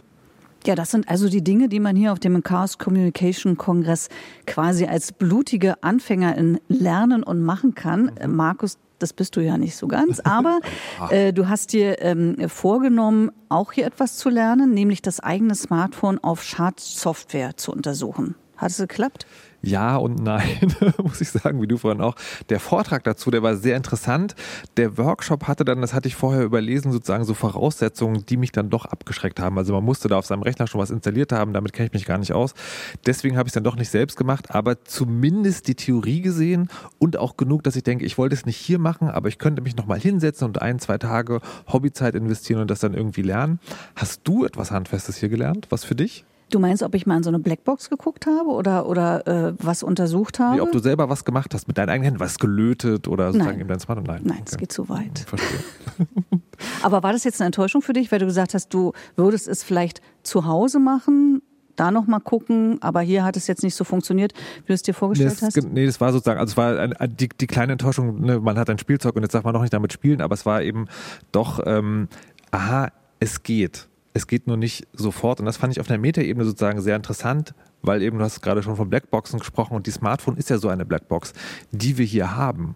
B: Ja, das sind also die Dinge, die man hier auf dem Chaos Communication Kongress quasi als blutige Anfänger in lernen und machen kann. Mhm. Markus, das bist du ja nicht so ganz, aber äh, du hast dir ähm, vorgenommen, auch hier etwas zu lernen, nämlich das eigene Smartphone auf Schadsoftware zu untersuchen. Hat es geklappt?
A: Ja und nein, muss ich sagen, wie du vorhin auch. Der Vortrag dazu, der war sehr interessant. Der Workshop hatte dann, das hatte ich vorher überlesen, sozusagen so Voraussetzungen, die mich dann doch abgeschreckt haben. Also man musste da auf seinem Rechner schon was installiert haben, damit kenne ich mich gar nicht aus. Deswegen habe ich es dann doch nicht selbst gemacht, aber zumindest die Theorie gesehen und auch genug, dass ich denke, ich wollte es nicht hier machen, aber ich könnte mich nochmal hinsetzen und ein, zwei Tage Hobbyzeit investieren und das dann irgendwie lernen. Hast du etwas Handfestes hier gelernt? Was für dich?
B: Du meinst, ob ich mal in so eine Blackbox geguckt habe oder, oder äh, was untersucht habe?
A: Wie, ob du selber was gemacht hast mit deinen eigenen Händen, was gelötet oder sozusagen
B: Nein.
A: in dein Smartphone?
B: Nein, Nein, es okay. geht zu weit.
A: Verstehe.
B: Aber war das jetzt eine Enttäuschung für dich, weil du gesagt hast, du würdest es vielleicht zu Hause machen? da noch mal gucken, aber hier hat es jetzt nicht so funktioniert, wie du es dir vorgestellt
A: das,
B: hast?
A: Nee, das war sozusagen, also es war ein, die, die kleine Enttäuschung, ne, man hat ein Spielzeug und jetzt darf man noch nicht damit spielen, aber es war eben doch, ähm, aha, es geht. Es geht nur nicht sofort und das fand ich auf der Metaebene sozusagen sehr interessant, weil eben du hast gerade schon von Blackboxen gesprochen und die Smartphone ist ja so eine Blackbox, die wir hier haben.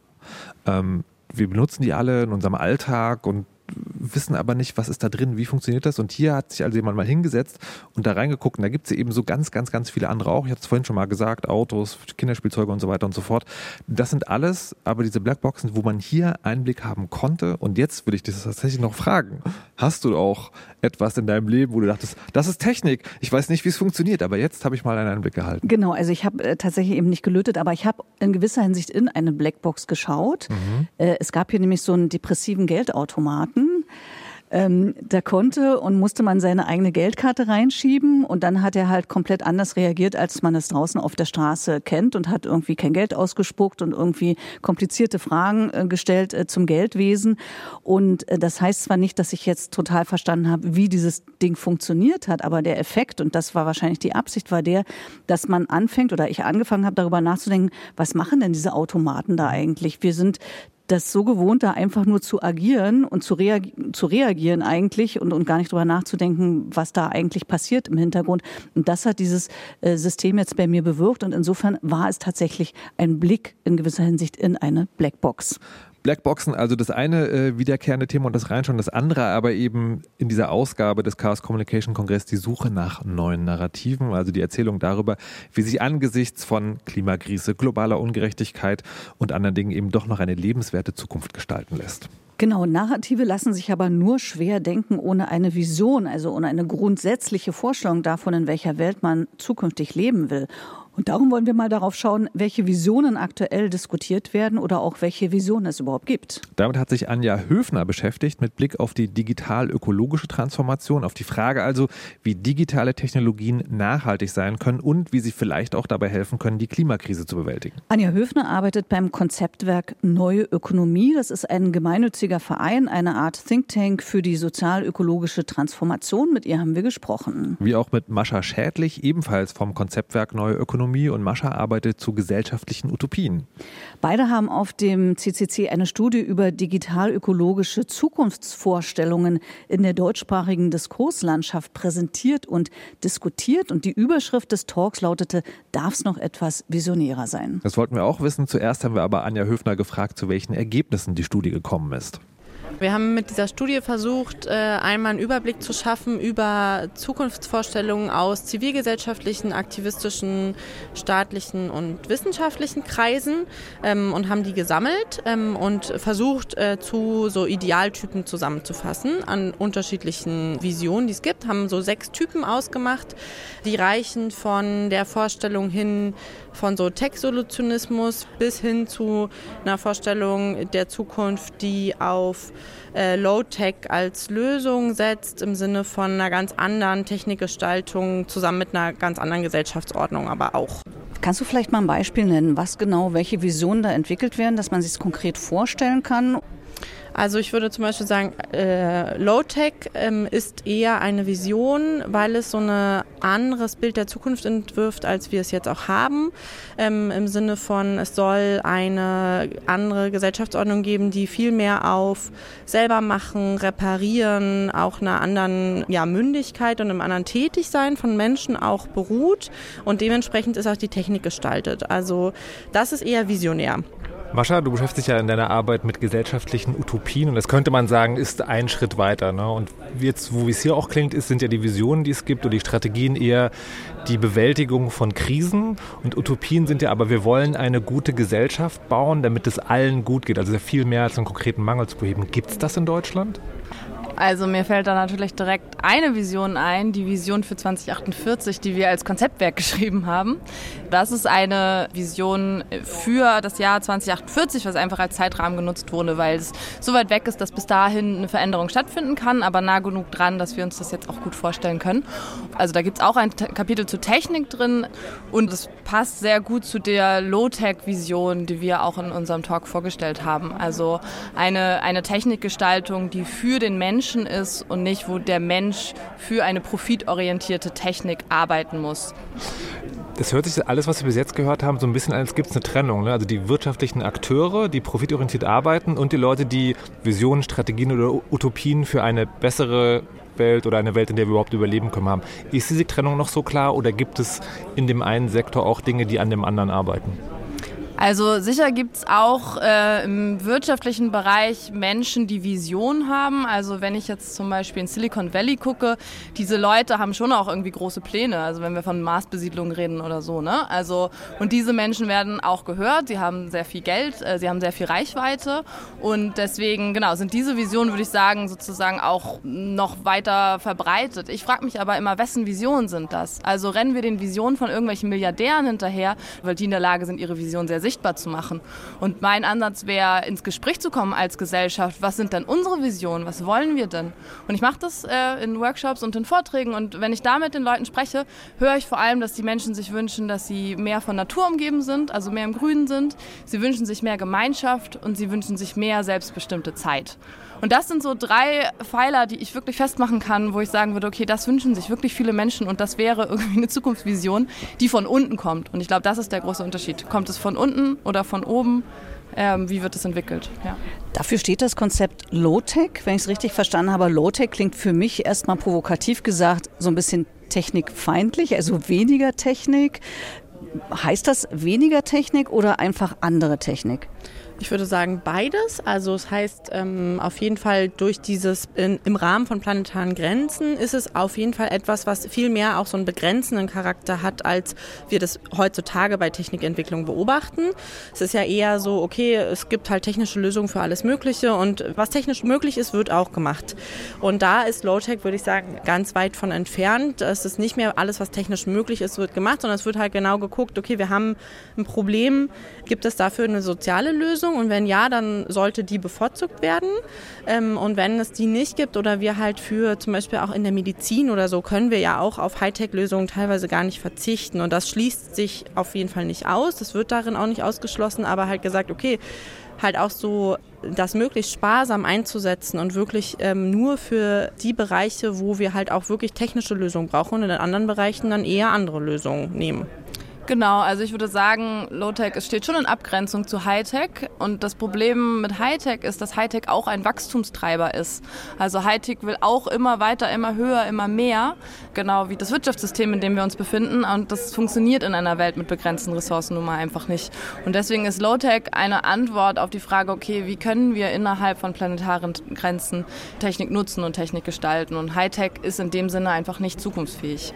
A: Ähm, wir benutzen die alle in unserem Alltag und wissen aber nicht, was ist da drin, wie funktioniert das. Und hier hat sich also jemand mal hingesetzt und da reingeguckt. Und da gibt es eben so ganz, ganz, ganz viele andere auch. Ich hatte es vorhin schon mal gesagt, Autos, Kinderspielzeuge und so weiter und so fort. Das sind alles aber diese Blackboxen, wo man hier Einblick haben konnte. Und jetzt würde ich dich tatsächlich noch fragen. Hast du auch etwas in deinem Leben, wo du dachtest, das ist Technik, ich weiß nicht, wie es funktioniert, aber jetzt habe ich mal einen Einblick gehalten.
B: Genau, also ich habe äh, tatsächlich eben nicht gelötet, aber ich habe in gewisser Hinsicht in eine Blackbox geschaut. Mhm. Äh, es gab hier nämlich so einen depressiven Geldautomaten. Ähm, da konnte und musste man seine eigene Geldkarte reinschieben und dann hat er halt komplett anders reagiert, als man es draußen auf der Straße kennt und hat irgendwie kein Geld ausgespuckt und irgendwie komplizierte Fragen äh, gestellt äh, zum Geldwesen. Und äh, das heißt zwar nicht, dass ich jetzt total verstanden habe, wie dieses Ding funktioniert hat, aber der Effekt, und das war wahrscheinlich die Absicht, war der, dass man anfängt oder ich angefangen habe, darüber nachzudenken, was machen denn diese Automaten da eigentlich? Wir sind das so gewohnt, da einfach nur zu agieren und zu, reagi zu reagieren eigentlich und, und gar nicht drüber nachzudenken, was da eigentlich passiert im Hintergrund. Und das hat dieses äh, System jetzt bei mir bewirkt und insofern war es tatsächlich ein Blick in gewisser Hinsicht in eine Blackbox.
A: Blackboxen, also das eine äh, wiederkehrende Thema und das reinschauen, das andere aber eben in dieser Ausgabe des Chaos Communication Kongress die Suche nach neuen Narrativen, also die Erzählung darüber, wie sich angesichts von Klimakrise, globaler Ungerechtigkeit und anderen Dingen eben doch noch eine lebenswerte Zukunft gestalten lässt.
B: Genau, Narrative lassen sich aber nur schwer denken ohne eine Vision, also ohne eine grundsätzliche Vorstellung davon, in welcher Welt man zukünftig leben will. Und darum wollen wir mal darauf schauen, welche Visionen aktuell diskutiert werden oder auch welche Visionen es überhaupt gibt.
A: Damit hat sich Anja Höfner beschäftigt mit Blick auf die digital-ökologische Transformation, auf die Frage also, wie digitale Technologien nachhaltig sein können und wie sie vielleicht auch dabei helfen können, die Klimakrise zu bewältigen.
B: Anja Höfner arbeitet beim Konzeptwerk Neue Ökonomie. Das ist ein gemeinnütziger Verein, eine Art Think Tank für die sozial-ökologische Transformation. Mit ihr haben wir gesprochen.
A: Wie auch mit Mascha Schädlich, ebenfalls vom Konzeptwerk Neue Ökonomie. Ökonomie und Mascha arbeitet zu gesellschaftlichen Utopien.
B: Beide haben auf dem CCC eine Studie über digital-ökologische Zukunftsvorstellungen in der deutschsprachigen Diskurslandschaft präsentiert und diskutiert. Und die Überschrift des Talks lautete, darf es noch etwas visionärer sein?
A: Das wollten wir auch wissen. Zuerst haben wir aber Anja Höfner gefragt, zu welchen Ergebnissen die Studie gekommen ist.
S: Wir haben mit dieser Studie versucht, äh, einmal einen Überblick zu schaffen über Zukunftsvorstellungen aus zivilgesellschaftlichen, aktivistischen, staatlichen und wissenschaftlichen Kreisen ähm, und haben die gesammelt ähm, und versucht, äh, zu so Idealtypen zusammenzufassen an unterschiedlichen Visionen, die es gibt. Haben so sechs Typen ausgemacht, die reichen von der Vorstellung hin, von so Tech-Solutionismus bis hin zu einer Vorstellung der Zukunft, die auf äh, Low-Tech als Lösung setzt, im Sinne von einer ganz anderen Technikgestaltung zusammen mit einer ganz anderen Gesellschaftsordnung aber auch.
B: Kannst du vielleicht mal ein Beispiel nennen, was genau, welche Visionen da entwickelt werden, dass man sich es konkret vorstellen kann?
S: Also ich würde zum Beispiel sagen, äh, Low-Tech ähm, ist eher eine Vision, weil es so ein anderes Bild der Zukunft entwirft, als wir es jetzt auch haben. Ähm, Im Sinne von, es soll eine andere Gesellschaftsordnung geben, die viel mehr auf selber machen, reparieren, auch einer anderen ja, Mündigkeit und einem anderen Tätigsein von Menschen auch beruht. Und dementsprechend ist auch die Technik gestaltet. Also das ist eher visionär.
A: Mascha, du beschäftigst dich ja in deiner Arbeit mit gesellschaftlichen Utopien und das könnte man sagen, ist ein Schritt weiter. Ne? Und jetzt, wo es hier auch klingt, ist, sind ja die Visionen, die es gibt oder die Strategien eher die Bewältigung von Krisen und Utopien sind ja aber, wir wollen eine gute Gesellschaft bauen, damit es allen gut geht. Also viel mehr als einen konkreten Mangel zu beheben. Gibt es das in Deutschland?
T: Also mir fällt da natürlich direkt eine Vision ein, die Vision für 2048, die wir als Konzeptwerk geschrieben haben. Das ist eine Vision für das Jahr 2048, was einfach als Zeitrahmen genutzt wurde, weil es so weit weg ist, dass bis dahin eine Veränderung stattfinden kann, aber nah genug dran, dass wir uns das jetzt auch gut vorstellen können. Also da gibt es auch ein Kapitel zur Technik drin und es passt sehr gut zu der Low-Tech-Vision, die wir auch in unserem Talk vorgestellt haben. Also eine, eine Technikgestaltung, die für den Menschen Menschen ist und nicht, wo der Mensch für eine profitorientierte Technik arbeiten muss.
A: Das hört sich alles, was wir bis jetzt gehört haben, so ein bisschen an, als gibt es eine Trennung. Ne? Also die wirtschaftlichen Akteure, die profitorientiert arbeiten und die Leute, die Visionen, Strategien oder Utopien für eine bessere Welt oder eine Welt, in der wir überhaupt überleben können, haben. Ist diese Trennung noch so klar oder gibt es in dem einen Sektor auch Dinge, die an dem anderen arbeiten?
T: Also sicher gibt es auch äh, im wirtschaftlichen Bereich Menschen, die Vision haben. Also wenn ich jetzt zum Beispiel in Silicon Valley gucke, diese Leute haben schon auch irgendwie große Pläne. Also wenn wir von Marsbesiedlung reden oder so. Ne? Also und diese Menschen werden auch gehört. Sie haben sehr viel Geld, äh, sie haben sehr viel Reichweite und deswegen genau sind diese Visionen, würde ich sagen, sozusagen auch noch weiter verbreitet. Ich frage mich aber immer, wessen Visionen sind das? Also rennen wir den Visionen von irgendwelchen Milliardären hinterher, weil die in der Lage sind, ihre Vision sehr sichtbar zu machen. Und mein Ansatz wäre, ins Gespräch zu kommen als Gesellschaft. Was sind denn unsere Visionen? Was wollen wir denn? Und ich mache das äh, in Workshops und in Vorträgen. Und wenn ich da mit den Leuten spreche, höre ich vor allem, dass die Menschen sich wünschen, dass sie mehr von Natur umgeben sind, also mehr im Grünen sind. Sie wünschen sich mehr Gemeinschaft und sie wünschen sich mehr selbstbestimmte Zeit. Und das sind so drei Pfeiler, die ich wirklich festmachen kann, wo ich sagen würde, okay, das wünschen sich wirklich viele Menschen und das wäre irgendwie eine Zukunftsvision, die von unten kommt. Und ich glaube, das ist der große Unterschied. Kommt es von unten oder von oben? Ähm, wie wird es entwickelt? Ja.
B: Dafür steht das Konzept Low-Tech, wenn ich es richtig verstanden habe. Low-Tech klingt für mich erstmal provokativ gesagt so ein bisschen technikfeindlich, also weniger Technik. Heißt das weniger Technik oder einfach andere Technik?
S: Ich würde sagen beides. Also es heißt ähm, auf jeden Fall durch dieses in, im Rahmen von planetaren Grenzen ist es auf jeden Fall etwas, was viel mehr auch so einen begrenzenden Charakter hat, als wir das heutzutage bei Technikentwicklung beobachten. Es ist ja eher so, okay, es gibt halt technische Lösungen für alles Mögliche und was technisch möglich ist, wird auch gemacht. Und da ist Low-Tech, würde ich sagen, ganz weit von entfernt. Es ist nicht mehr alles, was technisch möglich ist, wird gemacht, sondern es wird halt genau geguckt, okay, wir haben ein Problem, gibt es dafür eine soziale Lösung? Lösung? Und wenn ja, dann sollte die bevorzugt werden. Ähm, und wenn es die nicht gibt oder wir halt für zum Beispiel auch in der Medizin oder so, können wir ja auch auf Hightech-Lösungen teilweise gar nicht verzichten. Und das schließt sich auf jeden Fall nicht aus. Das wird darin auch nicht ausgeschlossen, aber halt gesagt, okay, halt auch so das möglichst sparsam einzusetzen und wirklich ähm, nur für die Bereiche, wo wir halt auch wirklich technische Lösungen brauchen und in anderen Bereichen dann eher andere Lösungen nehmen.
T: Genau, also ich würde sagen, Low-Tech steht schon in Abgrenzung zu High-Tech. Und das Problem mit High-Tech ist, dass High-Tech auch ein Wachstumstreiber ist. Also High-Tech will auch immer weiter, immer höher, immer mehr. Genau wie das Wirtschaftssystem, in dem wir uns befinden. Und das funktioniert in einer Welt mit begrenzten Ressourcen nun mal einfach nicht. Und deswegen ist Low-Tech eine Antwort auf die Frage, okay, wie können wir innerhalb von planetaren Grenzen Technik nutzen und Technik gestalten? Und High-Tech ist in dem Sinne einfach nicht zukunftsfähig.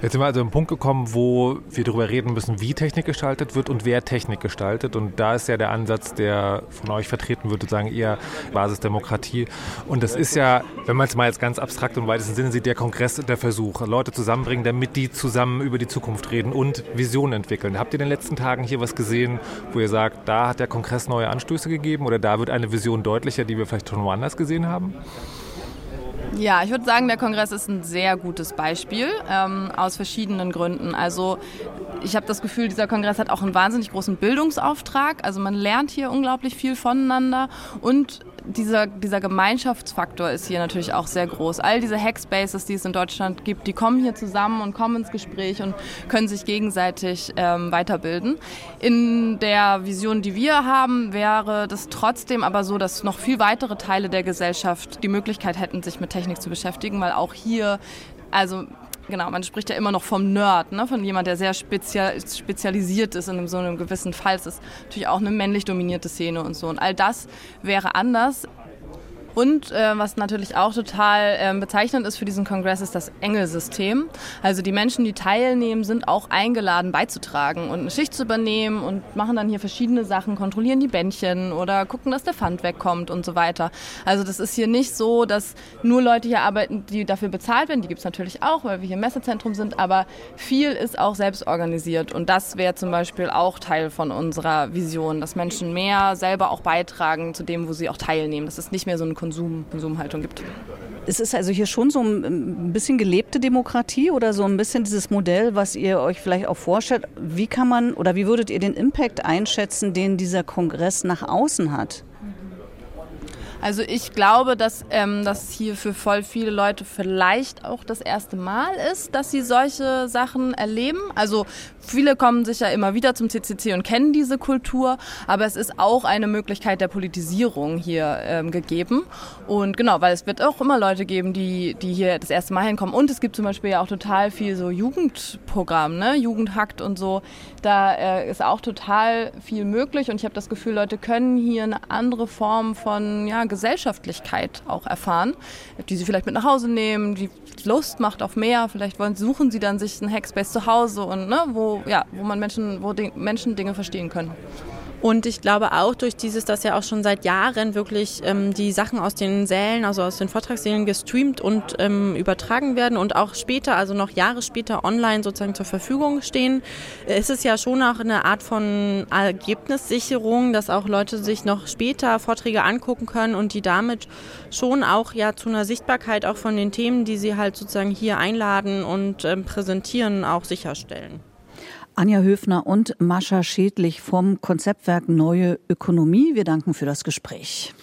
A: Jetzt sind wir also an einen Punkt gekommen, wo wir darüber reden müssen, wie Technik gestaltet wird und wer Technik gestaltet. Und da ist ja der Ansatz, der von euch vertreten wird, sozusagen eher Basisdemokratie. Und das ist ja, wenn man es mal jetzt ganz abstrakt und weitesten Sinne sieht, der Kongress der Versuch, Leute zusammenbringen, damit die zusammen über die Zukunft reden und Visionen entwickeln. Habt ihr in den letzten Tagen hier was gesehen, wo ihr sagt, da hat der Kongress neue Anstöße gegeben oder da wird eine Vision deutlicher, die wir vielleicht schon woanders gesehen haben?
T: Ja, ich würde sagen, der Kongress ist ein sehr gutes Beispiel ähm, aus verschiedenen Gründen. Also ich habe das Gefühl, dieser Kongress hat auch einen wahnsinnig großen Bildungsauftrag. Also man lernt hier unglaublich viel voneinander und dieser, dieser Gemeinschaftsfaktor ist hier natürlich auch sehr groß. All diese Hackspaces, die es in Deutschland gibt, die kommen hier zusammen und kommen ins Gespräch und können sich gegenseitig ähm, weiterbilden. In der Vision, die wir haben, wäre das trotzdem aber so, dass noch viel weitere Teile der Gesellschaft die Möglichkeit hätten, sich mit Technik zu beschäftigen, weil auch hier also genau, man spricht ja immer noch vom Nerd, ne? von jemand, der sehr spezial, spezialisiert ist in so einem gewissen Fall. Es ist natürlich auch eine männlich dominierte Szene und so. Und all das wäre anders. Und äh, was natürlich auch total äh, bezeichnend ist für diesen Kongress, ist das Engelsystem. Also die Menschen, die teilnehmen, sind auch eingeladen beizutragen und eine Schicht zu übernehmen und machen dann hier verschiedene Sachen, kontrollieren die Bändchen oder gucken, dass der Pfand wegkommt und so weiter. Also das ist hier nicht so, dass nur Leute hier arbeiten, die dafür bezahlt werden. Die gibt es natürlich auch, weil wir hier im Messezentrum sind, aber viel ist auch selbst organisiert und das wäre zum Beispiel auch Teil von unserer Vision, dass Menschen mehr selber auch beitragen zu dem, wo sie auch teilnehmen. Das ist nicht mehr so ein Konsum, Konsumhaltung gibt.
B: Es ist also hier schon so ein bisschen gelebte Demokratie oder so ein bisschen dieses Modell, was ihr euch vielleicht auch vorstellt. Wie kann man oder wie würdet ihr den Impact einschätzen, den dieser Kongress nach außen hat?
T: Also ich glaube, dass ähm, das hier für voll viele Leute vielleicht auch das erste Mal ist, dass sie solche Sachen erleben. Also viele kommen sicher immer wieder zum CCC und kennen diese Kultur, aber es ist auch eine Möglichkeit der Politisierung hier ähm, gegeben. Und genau, weil es wird auch immer Leute geben, die, die hier das erste Mal hinkommen. Und es gibt zum Beispiel ja auch total viel so Jugendprogramm, ne? Jugendhakt und so. Da äh, ist auch total viel möglich und ich habe das Gefühl, Leute können hier eine andere Form von ja, Gesellschaftlichkeit auch erfahren, die sie vielleicht mit nach Hause nehmen, die Lust macht auf mehr. Vielleicht wollen, suchen sie dann sich einen Hackspace zu Hause und ne, wo, ja, wo man Menschen, wo Menschen Dinge verstehen können.
S: Und ich glaube auch durch dieses, dass ja auch schon seit Jahren wirklich ähm, die Sachen aus den Sälen, also aus den Vortragssälen gestreamt und ähm, übertragen werden und auch später, also noch Jahre später online sozusagen zur Verfügung stehen, ist es ja schon auch eine Art von Ergebnissicherung, dass auch Leute sich noch später Vorträge angucken können und die damit schon auch ja zu einer Sichtbarkeit auch von den Themen, die sie halt sozusagen hier einladen und ähm, präsentieren, auch sicherstellen.
B: Anja Höfner und Mascha Schädlich vom Konzeptwerk Neue Ökonomie. Wir danken für das Gespräch.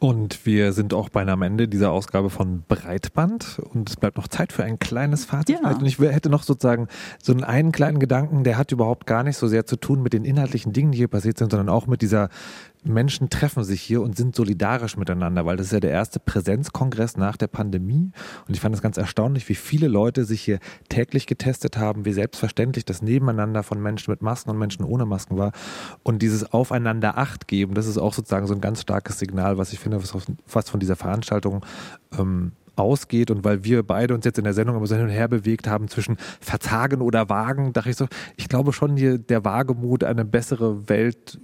A: Und wir sind auch beinahe am Ende dieser Ausgabe von Breitband und es bleibt noch Zeit für ein kleines Fazit. Ja. Und ich hätte noch sozusagen so einen, einen kleinen Gedanken, der hat überhaupt gar nicht so sehr zu tun mit den inhaltlichen Dingen, die hier passiert sind, sondern auch mit dieser Menschen treffen sich hier und sind solidarisch miteinander, weil das ist ja der erste Präsenzkongress nach der Pandemie. Und ich fand es ganz erstaunlich, wie viele Leute sich hier täglich getestet haben, wie selbstverständlich das Nebeneinander von Menschen mit Masken und Menschen ohne Masken war. Und dieses Aufeinander Acht geben, das ist auch sozusagen so ein ganz starkes Signal, was ich finde, was, was von dieser Veranstaltung ähm, ausgeht und weil wir beide uns jetzt in der Sendung immer so hin und her bewegt haben zwischen Verzagen oder Wagen, dachte ich so, ich glaube schon hier der Wagemut, eine bessere Welt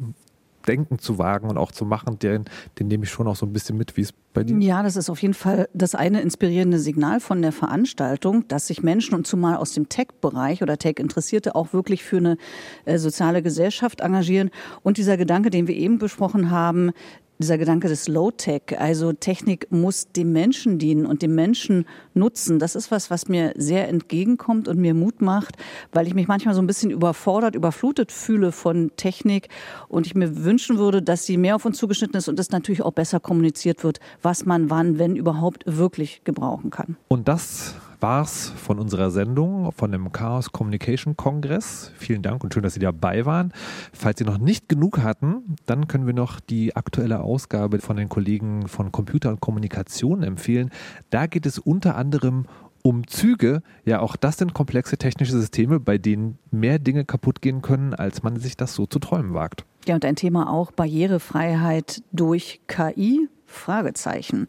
A: Denken zu wagen und auch zu machen, den, den nehme ich schon auch so ein bisschen mit, wie es bei dir
B: Ja, das ist auf jeden Fall das eine inspirierende Signal von der Veranstaltung, dass sich Menschen und zumal aus dem Tech-Bereich oder Tech-Interessierte auch wirklich für eine äh, soziale Gesellschaft engagieren. Und dieser Gedanke, den wir eben besprochen haben, dieser Gedanke des Low-Tech, also Technik muss dem Menschen dienen und dem Menschen nutzen, das ist was, was mir sehr entgegenkommt und mir Mut macht, weil ich mich manchmal so ein bisschen überfordert, überflutet fühle von Technik und ich mir wünschen würde, dass sie mehr auf uns zugeschnitten ist und es natürlich auch besser kommuniziert wird, was man wann, wenn überhaupt wirklich gebrauchen kann.
A: Und das war's von unserer Sendung, von dem Chaos Communication Kongress. Vielen Dank und schön, dass Sie dabei waren. Falls Sie noch nicht genug hatten, dann können wir noch die aktuelle Ausgabe von den Kollegen von Computer und Kommunikation empfehlen. Da geht es unter anderem um Züge. Ja, auch das sind komplexe technische Systeme, bei denen mehr Dinge kaputt gehen können, als man sich das so zu träumen wagt.
B: Ja, und ein Thema auch Barrierefreiheit durch KI? Fragezeichen.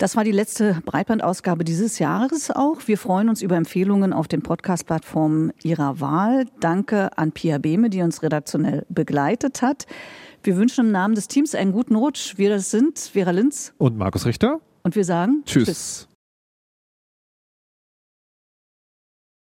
B: Das war die letzte Breitbandausgabe dieses Jahres auch. Wir freuen uns über Empfehlungen auf den Podcast-Plattformen Ihrer Wahl. Danke an Pia Behme, die uns redaktionell begleitet hat. Wir wünschen im Namen des Teams einen guten Rutsch. Wir das sind Vera Linz
A: und Markus Richter.
B: Und wir sagen
A: Tschüss. Tschüss.